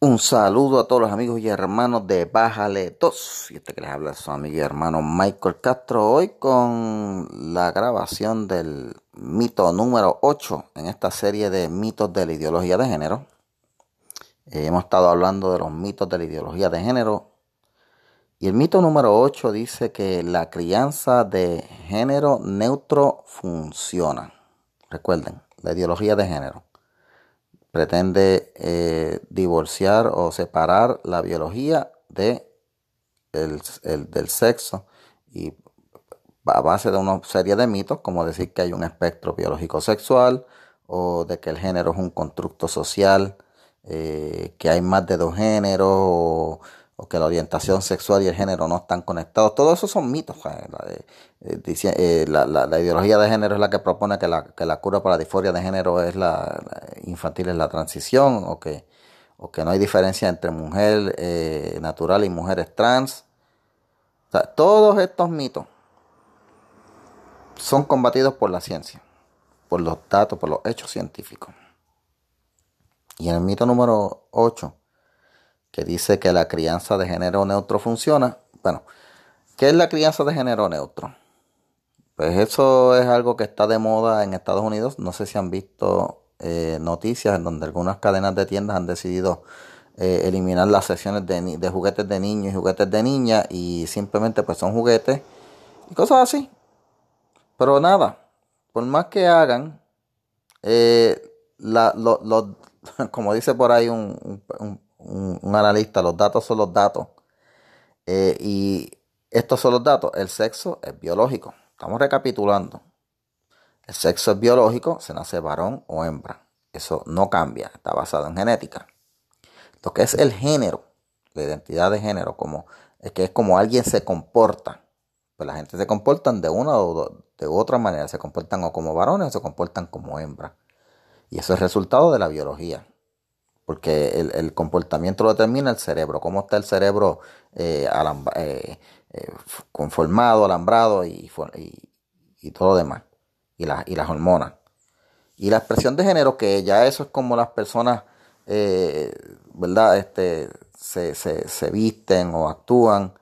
Un saludo a todos los amigos y hermanos de Bájale 2. Y este que les habla es su amigo y hermano Michael Castro. Hoy con la grabación del mito número 8 en esta serie de mitos de la ideología de género. Eh, hemos estado hablando de los mitos de la ideología de género. Y el mito número 8 dice que la crianza de género neutro funciona. Recuerden, la ideología de género pretende eh, divorciar o separar la biología de el, del sexo y a base de una serie de mitos como decir que hay un espectro biológico sexual o de que el género es un constructo social, eh, que hay más de dos géneros o, o que la orientación sexual y el género no están conectados. Todo eso son mitos. Eh, eh, la, la, ideología de género es la que propone que la, que la cura para la disforia de género es la, infantil es la transición o que, o que no hay diferencia entre mujer eh, natural y mujeres trans. todos estos mitos son combatidos por la ciencia, por los datos, por los hechos científicos. Y en el mito número 8 que dice que la crianza de género neutro funciona. Bueno, ¿qué es la crianza de género neutro? Pues eso es algo que está de moda en Estados Unidos. No sé si han visto eh, noticias en donde algunas cadenas de tiendas han decidido eh, eliminar las secciones de, juguetes de niños y juguetes de niñas y simplemente pues son juguetes y cosas así. Pero nada, por más que hagan, eh, la, como dice por ahí un, analista, los datos son los datos. Eh, y estos son los datos. El sexo es biológico. Estamos recapitulando. El sexo es biológico, se nace varón o hembra. Eso no cambia, está basado en genética. Lo que es el género, la identidad de género, como, es que es como alguien se comporta. Pues la gente se comportan de una o de otra manera. Se comportan o como varones o se comportan como hembra. Y eso es resultado de la biología porque el, comportamiento lo determina el cerebro, cómo está el cerebro eh, eh, eh, conformado, alambrado y, todo lo demás, y, y las hormonas. Y la expresión de género, que ya eso es como las personas, ¿verdad? Este, se, visten o actúan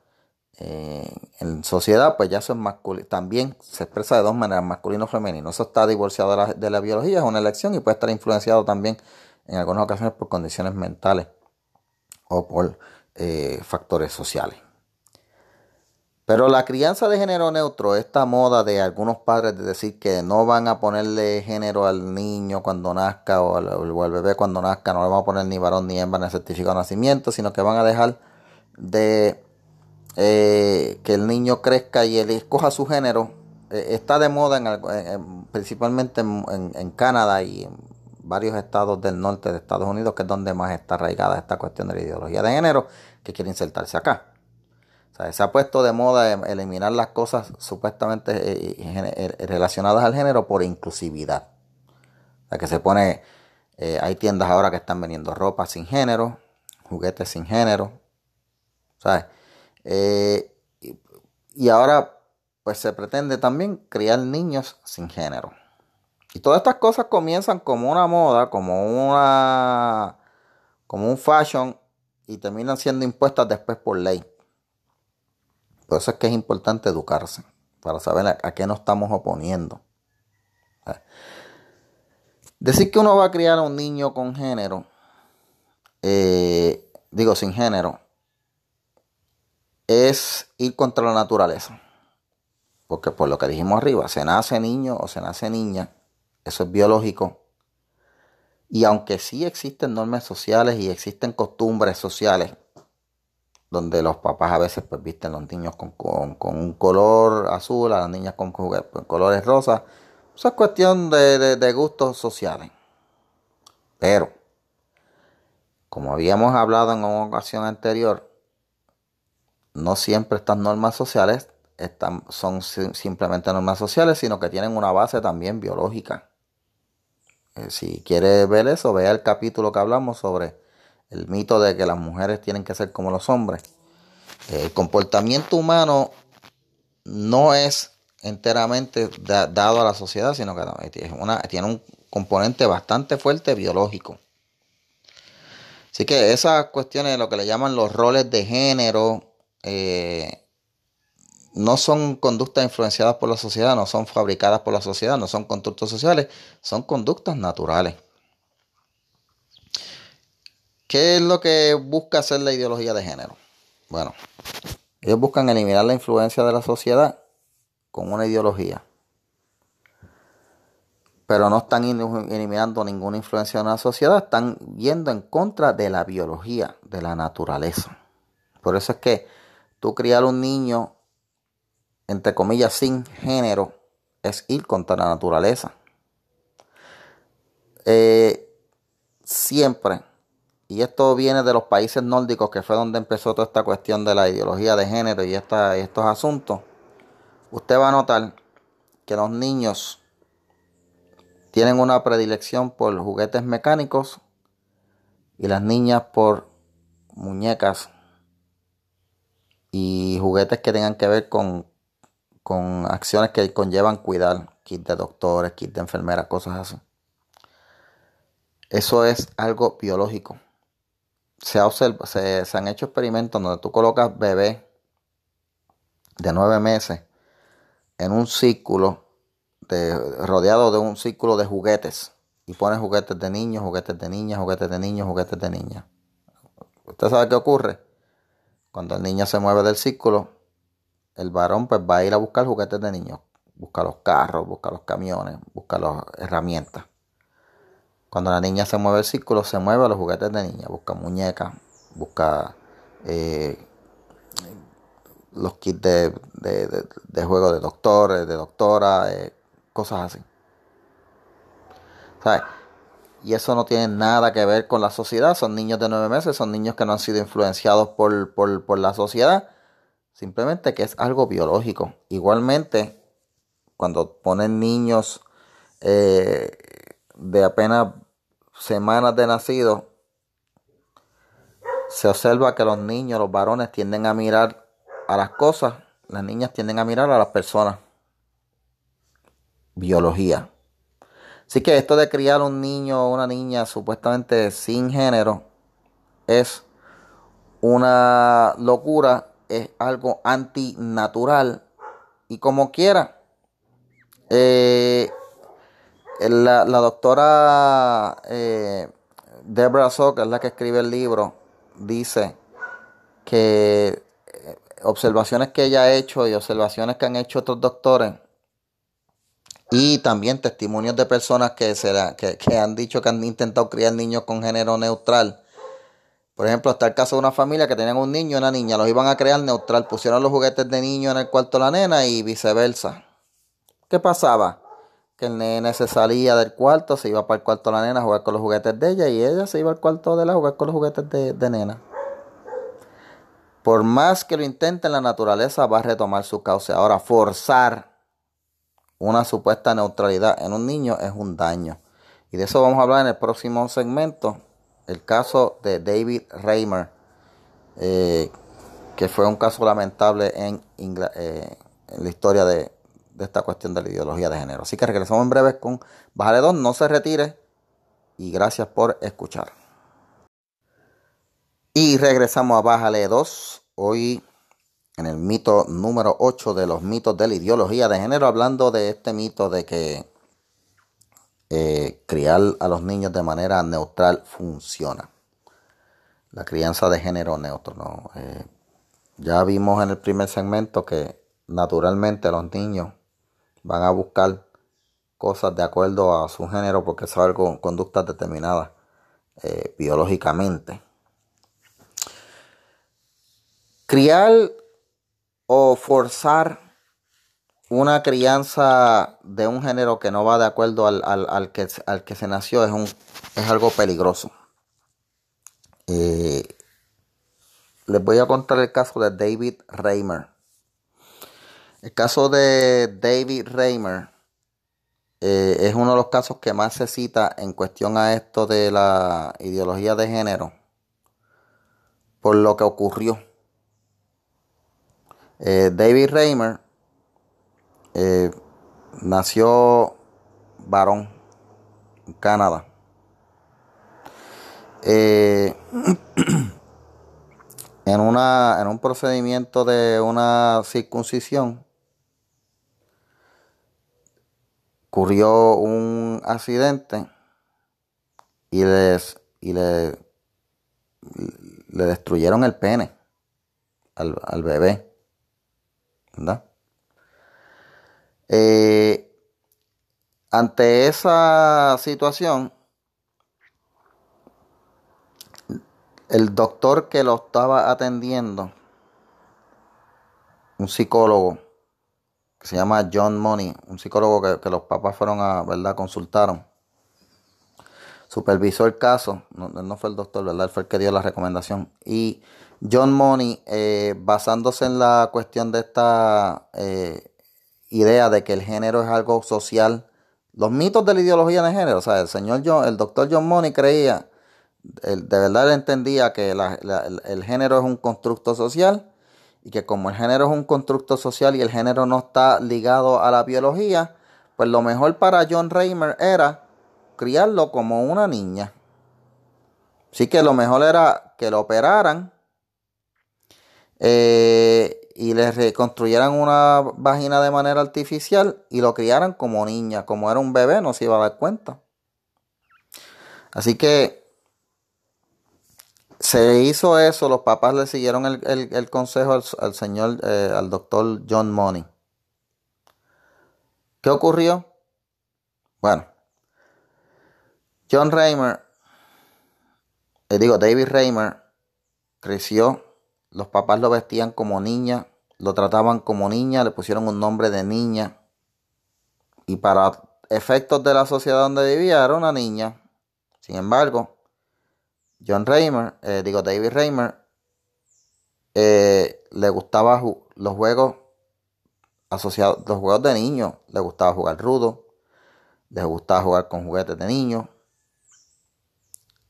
en sociedad, pues ya eso es masculino. También se expresa de dos maneras, masculino o femenino. Eso está divorciado la, de la biología, es una elección y puede estar influenciado también en algunas ocasiones por condiciones mentales o por eh, factores sociales. Pero la crianza de género neutro, esta moda de algunos padres de decir que no van a ponerle género al niño cuando nazca o al, bebé cuando nazca, no le van a poner ni varón ni hembra en el certificado de nacimiento, sino que van a dejar de eh, que el niño crezca y él escoja su género, eh, está de moda en, principalmente en, en Canadá y en varios estados del norte de Estados Unidos, que es donde más está arraigada esta cuestión de la ideología de género, que quiere insertarse acá. O sea, se ha puesto de moda eliminar las cosas supuestamente eh, eh, eh, relacionadas al género por inclusividad. O sea, que se pone, hay tiendas ahora que están vendiendo ropa sin género, juguetes sin género, ¿sabes? y ahora, pues se pretende también criar niños sin género. Y todas estas cosas comienzan como una moda, como una como un fashion y terminan siendo impuestas después por ley. Por eso es que es importante educarse para saber a, qué nos estamos oponiendo. Decir que uno va a criar a un niño con género, eh, digo sin género, es ir contra la naturaleza. Porque por lo que dijimos arriba, se nace niño o se nace niña eso es biológico. Y aunque sí existen normas sociales y existen costumbres sociales, donde los papás a veces pues, visten a los niños con, un color azul, a las niñas con, colores rosas, eso es cuestión de, de gustos sociales. Pero, como habíamos hablado en una ocasión anterior, no siempre estas normas sociales están, son simplemente normas sociales, sino que tienen una base también biológica. Eh, si quiere ver eso, vea el capítulo que hablamos sobre el mito de que las mujeres tienen que ser como los hombres. El comportamiento humano no es enteramente dado a la sociedad, sino que tiene un componente bastante fuerte biológico. Así que esas cuestiones lo que le llaman los roles de género eh, no son conductas influenciadas por la sociedad, no son fabricadas por la sociedad, no son constructos sociales, son conductas naturales. ¿Qué es lo que busca hacer la ideología de género? Bueno, ellos buscan eliminar la influencia de la sociedad con una ideología. Pero no están eliminando ninguna influencia de la sociedad, están yendo en contra de la biología, de la naturaleza. Por eso es que tú criar un niño, entre comillas, sin género, es ir contra la naturaleza. Eh, siempre y esto viene de los países nórdicos, que fue donde empezó toda esta cuestión de la ideología de género y, estos asuntos, usted va a notar que los niños tienen una predilección por juguetes mecánicos y las niñas por muñecas y juguetes que tengan que ver con, con acciones que conllevan cuidar, kit de doctores, kit de enfermeras, cosas así. Eso es algo biológico se, observa, se, han hecho experimentos donde tú colocas bebé de nueve meses en un círculo de, rodeado de un círculo de juguetes y pones juguetes de niños, juguetes de niñas, juguetes de niños, juguetes de niñas. ¿Usted sabe qué ocurre? Cuando el niño se mueve del círculo, el varón pues va a ir a buscar juguetes de niños, busca los carros, busca los camiones, busca las herramientas. Cuando la niña se mueve el círculo, se mueve a los juguetes de niña. Busca muñecas, busca eh, los kits de, de, juego de doctores, de doctora, eh, cosas así. ¿Sabes? Y eso no tiene nada que ver con la sociedad. Son niños de nueve meses, son niños que no han sido influenciados por, la sociedad. Simplemente que es algo biológico. Igualmente, cuando ponen niños eh, de apenas semanas de nacido, se observa que los niños, los varones, tienden a mirar a las cosas, las niñas tienden a mirar a las personas. Biología. Así que esto de criar un niño o una niña supuestamente sin género es una locura, es algo antinatural y como quiera. Eh, la, doctora eh, Deborah que es la que escribe el libro, dice que eh, observaciones que ella ha hecho y observaciones que han hecho otros doctores y también testimonios de personas que, se que, han dicho que han intentado criar niños con género neutral. Por ejemplo, está el caso de una familia que tenían un niño y una niña, los iban a crear neutral, pusieron los juguetes de niño en el cuarto de la nena y viceversa. ¿Qué pasaba? que el nene se salía del cuarto, se iba para el cuarto de la nena a jugar con los juguetes de ella y ella se iba al cuarto de la a jugar con los juguetes de, de nena. Por más que lo intenten, la naturaleza va a retomar su cauce. Ahora, forzar una supuesta neutralidad en un niño es un daño. Y de eso vamos a hablar en el próximo segmento. El caso de David Reimer, eh, que fue un caso lamentable en, eh, la historia de, esta cuestión de la ideología de género. Así que regresamos en breve con Bájale 2, no se retire y gracias por escuchar. Y regresamos a Bájale 2, hoy en el mito número 8 de los mitos de la ideología de género, hablando de este mito de que eh, criar a los niños de manera neutral funciona. La crianza de género neutro. ¿no? Eh, ya vimos en el primer segmento que naturalmente los niños van a buscar cosas de acuerdo a su género porque son algo, conductas determinadas eh, biológicamente. Criar o forzar una crianza de un género que no va de acuerdo al, que, al que, se nació es, un, es algo peligroso. Eh, les voy a contar el caso de David Reimer. El caso de David Reimer eh, es uno de los casos que más se cita en cuestión a esto de la ideología de género por lo que ocurrió. Eh, David Reimer eh, nació varón en Canadá. Eh, en, una, en un procedimiento de una circuncisión, ocurrió un accidente y, les, y le, le destruyeron el pene al, al bebé. ¿Verdad? Eh, ante esa situación, el doctor que lo estaba atendiendo, un psicólogo que se llama John Money, un psicólogo que, los papás fueron a, ¿verdad? Consultaron. Supervisó el caso, no, fue el doctor, ¿verdad? fue el que dio la recomendación. Y John Money, eh, basándose en la cuestión de esta eh, idea de que el género es algo social. Los mitos de la ideología de género, o sea, el señor John, el doctor John Money creía, de verdad entendía que el género es un constructo social y que como el género es un constructo social y el género no está ligado a la biología, pues lo mejor para John Reimer era criarlo como una niña. Así que lo mejor era que lo operaran eh, y le reconstruyeran una vagina de manera artificial y lo criaran como niña, como era un bebé, no se iba a dar cuenta. Así que se hizo eso, los papás le siguieron el, consejo al, señor, eh, al doctor John Money. ¿Qué ocurrió? Bueno, John Reimer, le digo David Reimer, creció los papás lo vestían como niña, lo trataban como niña, le pusieron un nombre de niña. Y para efectos de la sociedad donde vivía era una niña. Sin embargo, John Reimer, eh, digo David Reimer, eh, le gustaba los juegos asociados, los juegos de niños. Le gustaba jugar rudo, le gustaba jugar con juguetes de niños.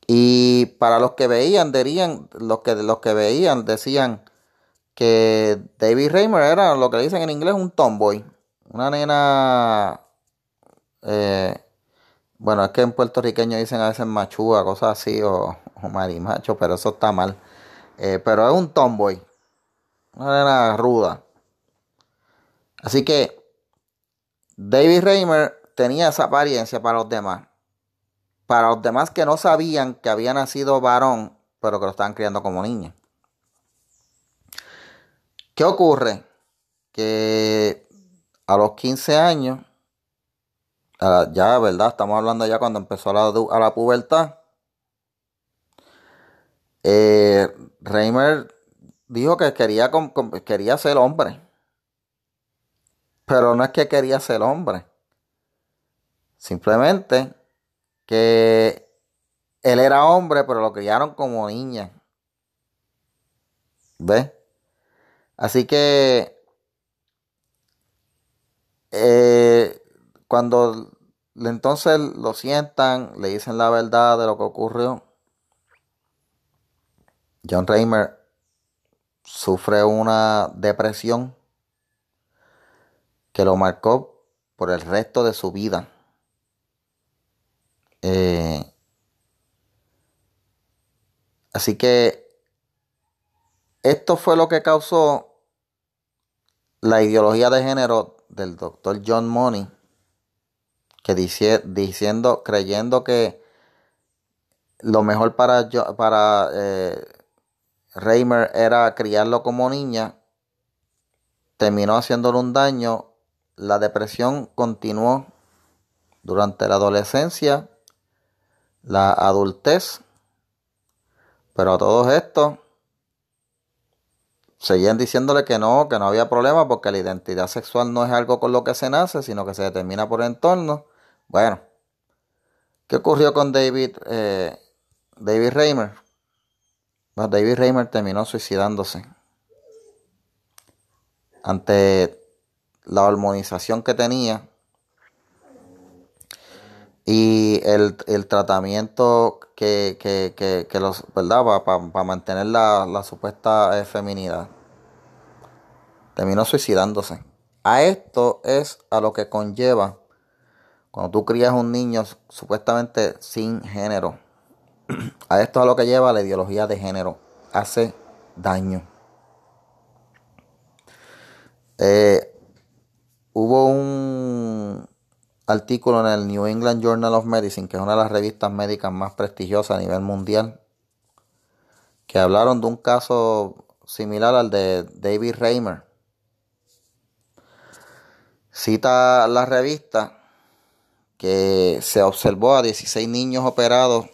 Y para los que veían, dirían, los que, los que veían decían que David Reimer era lo que dicen en inglés un tomboy. Una nena. Eh, bueno, es que en puertorriqueño dicen a veces machúa, cosas así, o, o marimacho, pero eso está mal. Eh, pero es un tomboy. Una nena ruda. Así que David Reimer tenía esa apariencia para los demás. Para los demás que no sabían que había nacido varón, pero que lo estaban criando como niña. ¿Qué ocurre? Que a los 15 años, ya, ¿verdad? Estamos hablando ya cuando empezó la, a la pubertad. Eh, Reimer dijo que quería, quería ser hombre. Pero no es que quería ser hombre. Simplemente que él era hombre, pero lo criaron como niña. ¿Ves? Así que eh, cuando entonces lo sientan, le dicen la verdad de lo que ocurrió, John Reimer sufre una depresión que lo marcó por el resto de su vida. Eh, así que esto fue lo que causó la ideología de género del doctor John Money, que diciendo, creyendo que lo mejor para, para eh, Reimer era criarlo como niña, terminó haciéndole un daño, la depresión continuó durante la adolescencia la adultez. Pero a todos estos seguían diciéndole que no, que no había problema porque la identidad sexual no es algo con lo que se nace, sino que se determina por el entorno. Bueno, ¿qué ocurrió con David, eh, David Reimer? David Reimer terminó suicidándose ante la hormonización que tenía y el, tratamiento que, que, los, ¿verdad? Para mantener la, supuesta eh, feminidad. Terminó suicidándose. A esto es a lo que conlleva cuando tú crías un niño supuestamente sin género. A esto es a lo que lleva la ideología de género. Hace daño. Eh, hubo un artículo en el New England Journal of Medicine, que es una de las revistas médicas más prestigiosas a nivel mundial, que hablaron de un caso similar al de David Reimer. Cita la revista que se observó a 16 niños operados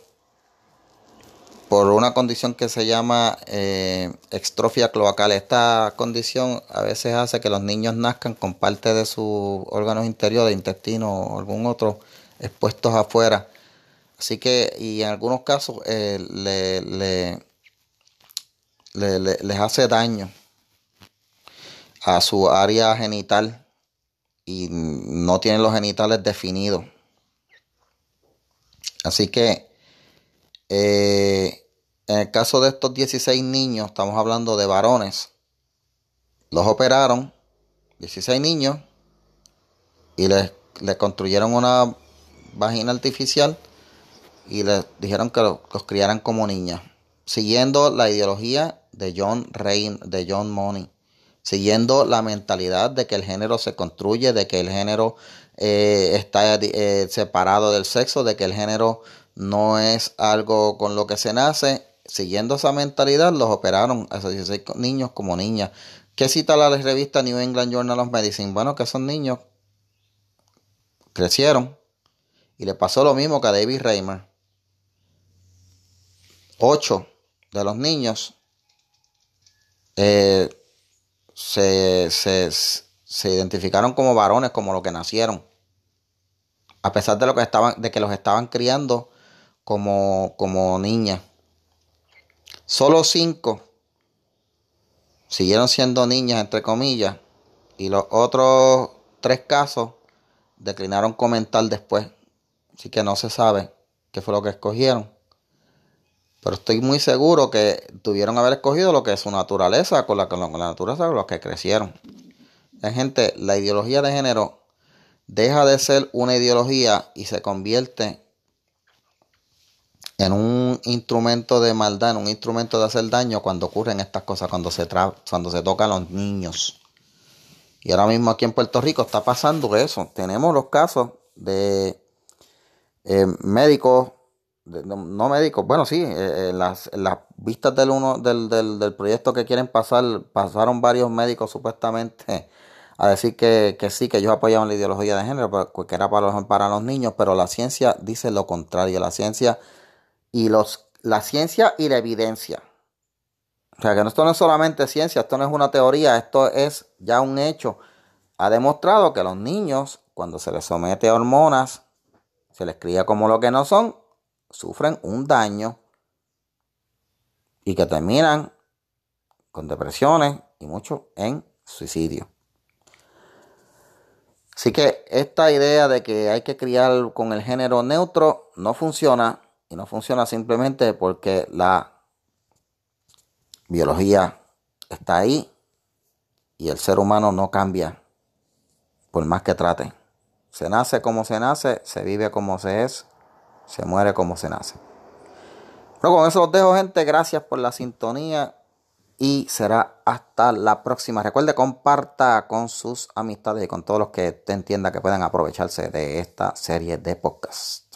por una condición que se llama eh, extrofia cloacal. Esta condición a veces hace que los niños nazcan con parte de sus órganos interiores, intestino o algún otro, expuestos afuera. Así que, y en algunos casos eh, les hace daño a su área genital y no tienen los genitales definidos. Así que eh, en el caso de estos 16 niños, estamos hablando de varones, los operaron, 16 niños, y les, construyeron una vagina artificial y les dijeron que los, criaran como niñas, siguiendo la ideología de John Rain, de John Money, siguiendo la mentalidad de que el género se construye, de que el género eh, está eh, separado del sexo, de que el género no es algo con lo que se nace siguiendo esa mentalidad, los operaron a esos 16 niños como niñas. ¿Qué cita la revista New England Journal of Medicine? Bueno, que esos niños crecieron y le pasó lo mismo que a David Reimer. Ocho de los niños eh, se, identificaron como varones, como lo que nacieron. A pesar de, lo que, estaban, de que los estaban criando como, como niñas. Solo cinco siguieron siendo niñas, entre comillas, y los otros tres casos declinaron comentar después. Así que no se sabe qué fue lo que escogieron. Pero estoy muy seguro que tuvieron haber escogido lo que es su naturaleza, con la, con la naturaleza con los que crecieron. gente, la ideología de género deja de ser una ideología y se convierte en un instrumento de maldad, en un instrumento de hacer daño cuando ocurren estas cosas, cuando se, cuando se tocan los niños. Y ahora mismo aquí en Puerto Rico está pasando eso. Tenemos los casos de eh, médicos, no médicos, bueno, sí, eh, en, las, vistas del, uno, del, del, proyecto que quieren pasar, pasaron varios médicos supuestamente a decir que, que, sí, que ellos apoyaban la ideología de género, que era para los, para los niños, pero la ciencia dice lo contrario. La ciencia y los, la ciencia y la evidencia. O sea, que esto no es solamente ciencia, esto no es una teoría, esto es ya un hecho. Ha demostrado que los niños, cuando se les somete a hormonas, se les cría como lo que no son, sufren un daño y que terminan con depresiones y mucho en suicidio. Así que esta idea de que hay que criar con el género neutro no funciona y no funciona simplemente porque la biología está ahí y el ser humano no cambia por más que trate. Se nace como se nace, se vive como se es, se muere como se nace. Pero con eso los dejo, gente. Gracias por la sintonía y será hasta la próxima. Recuerde, comparta con sus amistades y con todos los que te entienda que puedan aprovecharse de esta serie de podcasts.